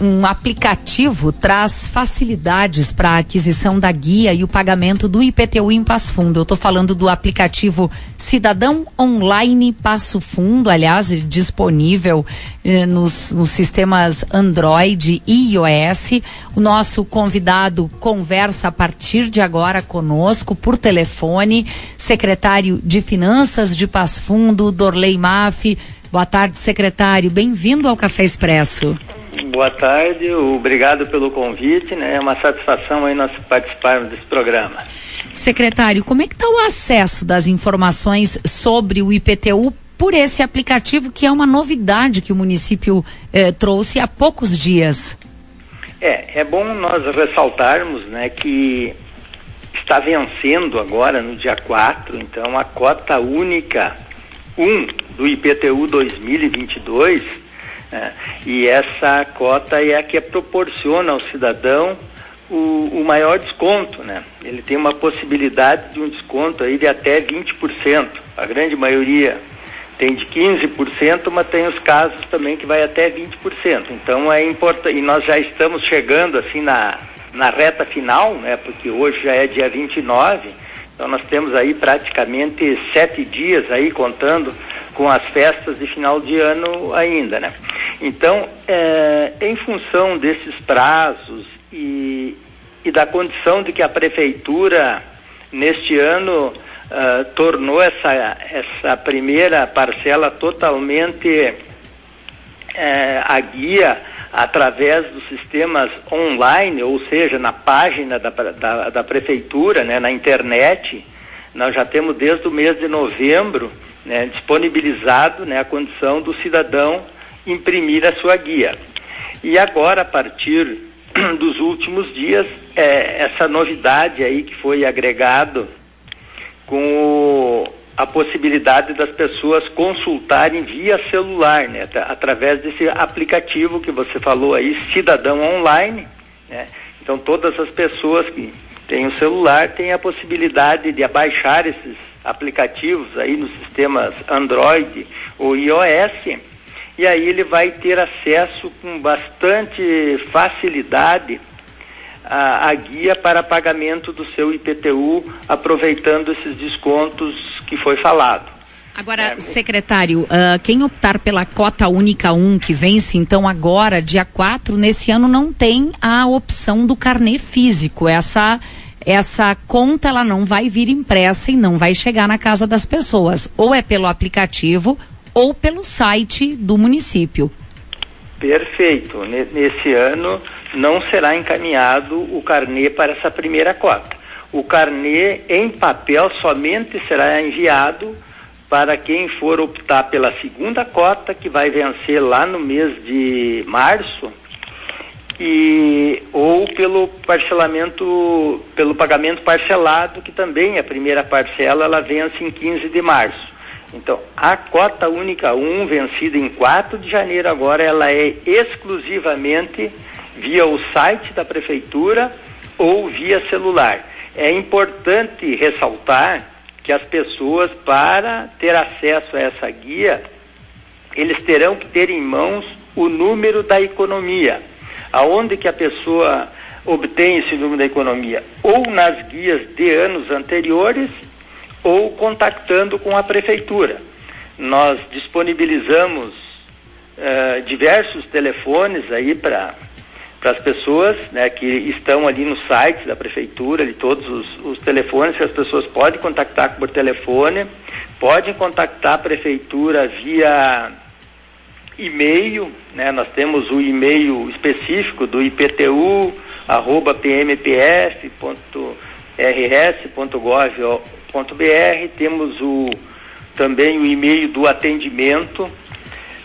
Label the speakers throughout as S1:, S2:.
S1: um aplicativo traz facilidades para a aquisição da guia e o pagamento do IPTU em Passo Fundo. Eu estou falando do aplicativo Cidadão Online Passo Fundo, aliás, disponível eh, nos, nos sistemas Android e iOS. O nosso convidado conversa a partir de agora conosco por telefone, secretário de Finanças de Passo Fundo, Dorley Maff. Boa tarde, secretário. Bem-vindo ao Café Expresso.
S2: Boa tarde, obrigado pelo convite, né? É uma satisfação aí nós participarmos desse programa.
S1: Secretário, como é que está o acesso das informações sobre o IPTU por esse aplicativo que é uma novidade que o município eh, trouxe há poucos dias?
S2: É, é bom nós ressaltarmos, né, que está vencendo agora no dia 4, então a cota única 1 do IPTU 2022 é, e essa cota é a que proporciona ao cidadão o, o, maior desconto, né? Ele tem uma possibilidade de um desconto aí de até 20%. A grande maioria tem de 15%, mas tem os casos também que vai até 20%. Então é importante, e nós já estamos chegando assim na, na reta final, né? Porque hoje já é dia 29, então nós temos aí praticamente sete dias aí contando com as festas de final de ano ainda, né? Então, é, em função desses prazos e, e, da condição de que a prefeitura neste ano uh, tornou essa, essa primeira parcela totalmente é, a guia através dos sistemas online, ou seja, na página da, da, da prefeitura, né, na internet, nós já temos desde o mês de novembro né, disponibilizado né, a condição do cidadão imprimir a sua guia. E agora, a partir dos últimos dias, é, essa novidade aí que foi agregado com o, a possibilidade das pessoas consultarem via celular, né, através desse aplicativo que você falou aí, Cidadão Online. Né? Então, todas as pessoas que têm o celular têm a possibilidade de abaixar esses aplicativos aí nos sistemas Android ou iOS, e aí ele vai ter acesso com bastante facilidade à, à guia para pagamento do seu IPTU, aproveitando esses descontos que foi falado.
S1: Agora, é, secretário, uh, quem optar pela cota única 1, que vence então agora, dia 4, nesse ano não tem a opção do carnê físico. Essa essa conta ela não vai vir impressa e não vai chegar na casa das pessoas. Ou é pelo aplicativo ou pelo site do município.
S2: Perfeito. Nesse ano não será encaminhado o carnê para essa primeira cota. O carnê em papel somente será enviado para quem for optar pela segunda cota, que vai vencer lá no mês de março, e ou pelo parcelamento, pelo pagamento parcelado, que também a primeira parcela ela vence em 15 de março. Então, a cota única 1, vencida em 4 de janeiro agora, ela é exclusivamente via o site da prefeitura ou via celular. É importante ressaltar que as pessoas, para ter acesso a essa guia, eles terão que ter em mãos o número da economia aonde que a pessoa obtém esse número da economia? Ou nas guias de anos anteriores, ou contactando com a prefeitura. Nós disponibilizamos uh, diversos telefones aí para para as pessoas né, que estão ali no site da prefeitura, de todos os, os, telefones que as pessoas podem contactar por telefone, podem contactar a prefeitura via e-mail, né? Nós temos o e-mail específico do IPTU, arroba pmpf.rs.gov.br, temos o, também o e-mail do atendimento.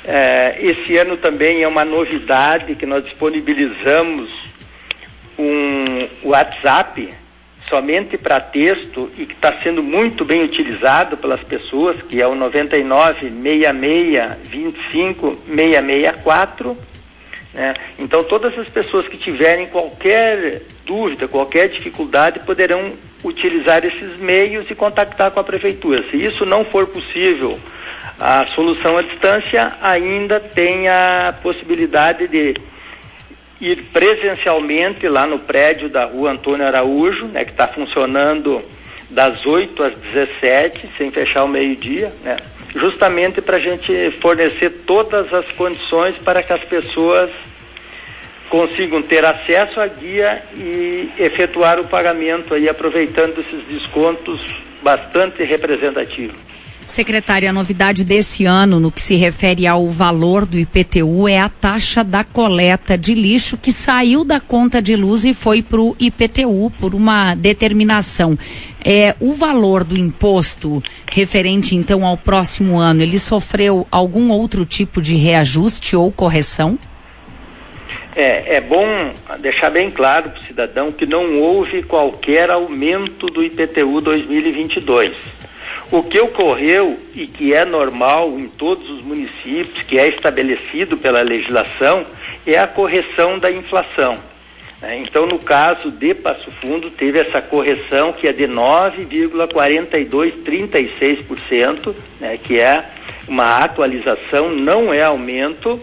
S2: É, esse ano também é uma novidade que nós disponibilizamos um WhatsApp somente para texto e que está sendo muito bem utilizado pelas pessoas, que é o 99 66 25 664. Né? Então, todas as pessoas que tiverem qualquer dúvida, qualquer dificuldade, poderão utilizar esses meios e contactar com a prefeitura. Se isso não for possível, a solução à distância ainda tem a possibilidade de ir presencialmente lá no prédio da rua Antônio Araújo, né, que está funcionando das 8 às 17, sem fechar o meio-dia, né, justamente para a gente fornecer todas as condições para que as pessoas consigam ter acesso à guia e efetuar o pagamento aí aproveitando esses descontos bastante representativos.
S1: Secretária, a novidade desse ano no que se refere ao valor do IPTU é a taxa da coleta de lixo que saiu da conta de luz e foi para o IPTU por uma determinação. É, o valor do imposto referente então ao próximo ano, ele sofreu algum outro tipo de reajuste ou correção?
S2: É, é bom deixar bem claro para o cidadão que não houve qualquer aumento do IPTU 2022. O que ocorreu e que é normal em todos os municípios, que é estabelecido pela legislação, é a correção da inflação. Né? Então, no caso de Passo Fundo, teve essa correção que é de 9,4236%, né? que é uma atualização, não é aumento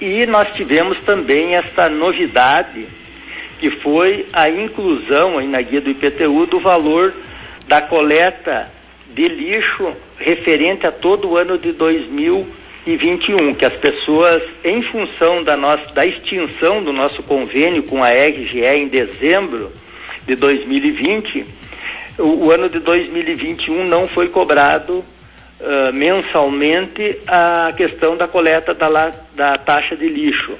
S2: e nós tivemos também essa novidade, que foi a inclusão aí na guia do IPTU do valor da coleta de lixo referente a todo o ano de 2021, que as pessoas, em função da, nossa, da extinção do nosso convênio com a RGE em dezembro de 2020, o, o ano de 2021 não foi cobrado uh, mensalmente a questão da coleta da, da taxa de lixo.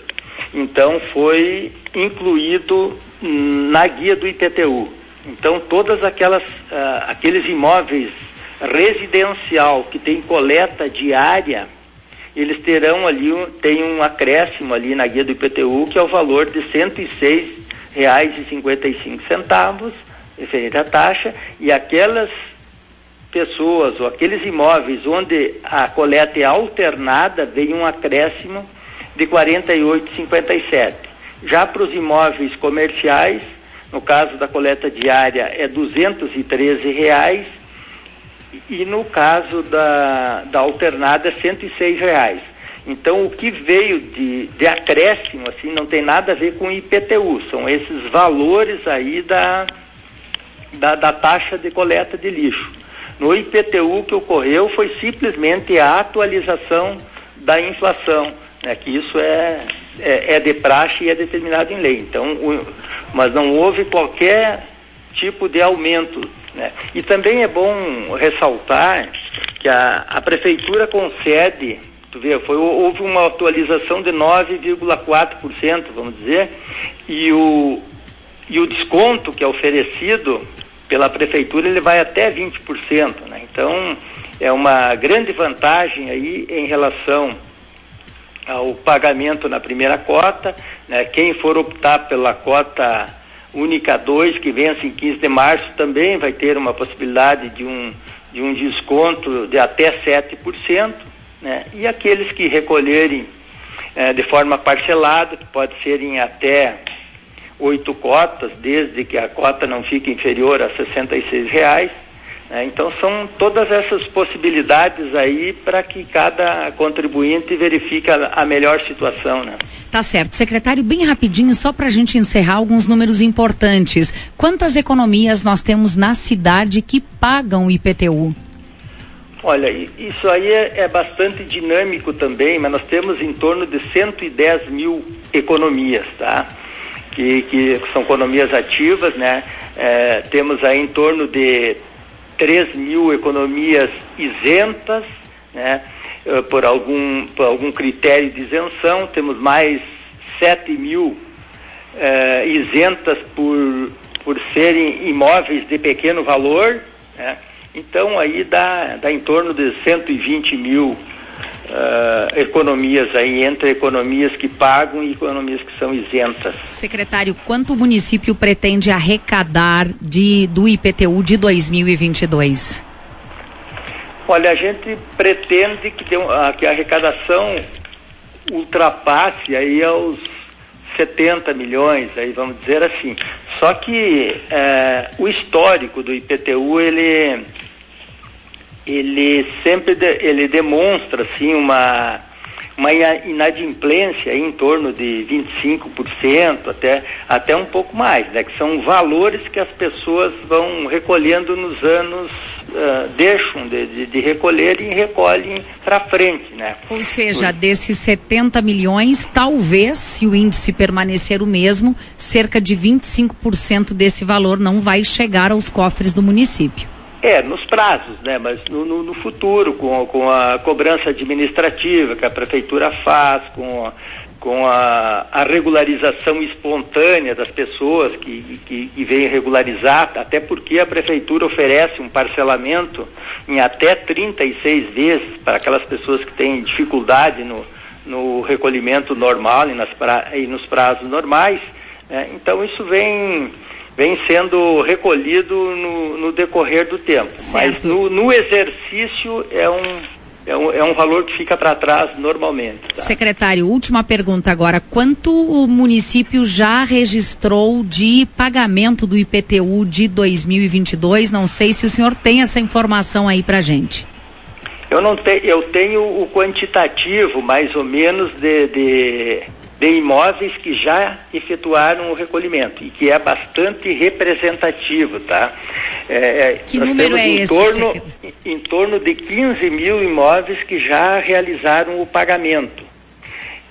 S2: Então foi incluído na guia do IPTU. Então todas aquelas uh, aqueles imóveis residencial que tem coleta diária, eles terão ali tem um acréscimo ali na guia do IPTU que é o valor de R$ reais e cinquenta e cinco centavos referente à taxa e aquelas pessoas ou aqueles imóveis onde a coleta é alternada, vem um acréscimo de 48,57. Já para os imóveis comerciais, no caso da coleta diária é 213 reais e no caso da, da alternada 106 reais. Então o que veio de, de acréscimo assim não tem nada a ver com IPTU, são esses valores aí da, da, da taxa de coleta de lixo. No IPTU, o que ocorreu foi simplesmente a atualização da inflação, né, que isso é, é, é, de praxe e é determinado em lei. Então, o, mas não houve qualquer tipo de aumento. Né? E também é bom ressaltar que a, a prefeitura concede, tu vê, foi, houve uma atualização de 9,4%, vamos dizer, e o, e o desconto que é oferecido pela prefeitura ele vai até 20%, né? Então é uma grande vantagem aí em relação ao pagamento na primeira cota, né? Quem for optar pela cota única 2 que vence em 15 de março também vai ter uma possibilidade de um de um desconto de até 7%, né? E aqueles que recolherem eh, de forma parcelada, que pode ser em até oito cotas, desde que a cota não fique inferior a 66 reais. Né? Então são todas essas possibilidades aí para que cada contribuinte verifique a, a, melhor situação. Né?
S1: Tá certo. Secretário, bem rapidinho, só para a gente encerrar alguns números importantes. Quantas economias nós temos na cidade que pagam o IPTU?
S2: Olha, isso aí é, é, bastante dinâmico também, mas nós temos em torno de 110 mil economias, tá? Que, que são economias ativas, né? É, temos aí em torno de 3 mil economias isentas, né? É, por algum, por algum critério de isenção, temos mais 7 mil é, isentas por, por serem imóveis de pequeno valor, né? Então aí dá, dá em torno de 120 mil uh, economias aí, entre economias que pagam e economias que são isentas.
S1: Secretário, quanto o município pretende arrecadar de, do IPTU de 2022?
S2: Olha, a gente pretende que, tem, uh, que a arrecadação ultrapasse aí aos 70 milhões, aí vamos dizer assim. Só que uh, o histórico do IPTU, ele ele sempre de, ele demonstra assim uma uma inadimplência em torno de 25%, até, até um pouco mais, né? que são valores que as pessoas vão recolhendo nos anos, uh, deixam de, de, de, recolher e recolhem para frente. Né?
S1: Ou seja, Por... desses 70 milhões, talvez, se o índice permanecer o mesmo, cerca de 25% desse valor não vai chegar aos cofres do município.
S2: É, nos prazos, né? Mas no, no, no, futuro, com, com a cobrança administrativa que a prefeitura faz, com, com a, a regularização espontânea das pessoas que, que, que vêm regularizar, até porque a prefeitura oferece um parcelamento em até 36 vezes para aquelas pessoas que têm dificuldade no, no recolhimento normal e, nas pra, e nos prazos normais. Né? Então isso vem vem sendo recolhido no, no decorrer do tempo. Certo. Mas no, no, exercício é um, é um, é um valor que fica para trás normalmente.
S1: Tá? Secretário, última pergunta agora. Quanto o município já registrou de pagamento do IPTU de 2022? Não sei se o senhor tem essa informação aí para gente.
S2: Eu não tenho, eu tenho o quantitativo mais ou menos de, de de imóveis que já efetuaram o recolhimento e que é bastante representativo, tá?
S1: É, é que número é
S2: em
S1: esse?
S2: Torno, em torno de 15 mil imóveis que já realizaram o pagamento.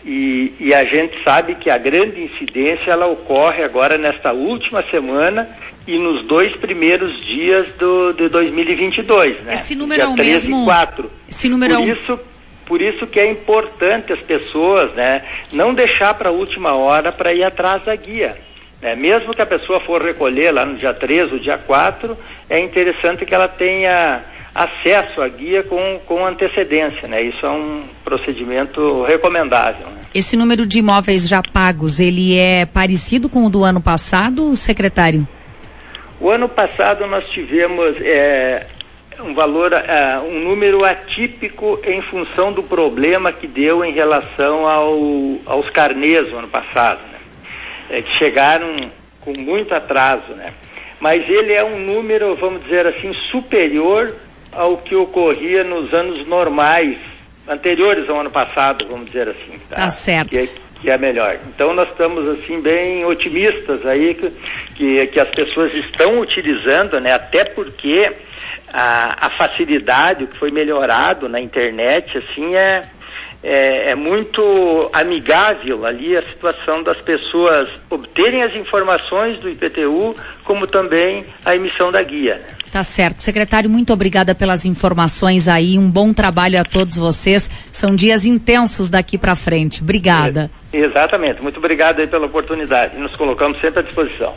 S2: E, e, a gente sabe que a grande incidência ela ocorre agora nesta última semana e nos dois primeiros dias do, de 2022, né?
S1: Esse número Dia é o mesmo? 4.
S2: Esse número Por é um... isso por isso que é importante as pessoas né, não deixar para a última hora para ir atrás da guia. Né? Mesmo que a pessoa for recolher lá no dia 3 ou dia 4, é interessante que ela tenha acesso à guia com, com antecedência. Né? Isso é um procedimento recomendável. Né?
S1: Esse número de imóveis já pagos, ele é parecido com o do ano passado, secretário?
S2: O ano passado nós tivemos é, um valor, uh, um número atípico em função do problema que deu em relação ao, aos carnês no ano passado, né? é, que chegaram com muito atraso, né? Mas ele é um número, vamos dizer assim, superior ao que ocorria nos anos normais, anteriores ao ano passado, vamos dizer assim.
S1: Tá, tá certo.
S2: Que, é, que é melhor. Então nós estamos assim bem otimistas aí que, que, que as pessoas estão utilizando, né? Até porque a, a facilidade, o que foi melhorado na internet, assim, é, é, é, muito amigável ali a situação das pessoas obterem as informações do IPTU, como também a emissão da guia.
S1: Tá certo. Secretário, muito obrigada pelas informações aí. Um bom trabalho a todos vocês. São dias intensos daqui para frente. Obrigada.
S2: É, exatamente. Muito obrigado aí pela oportunidade. Nos colocamos sempre à disposição.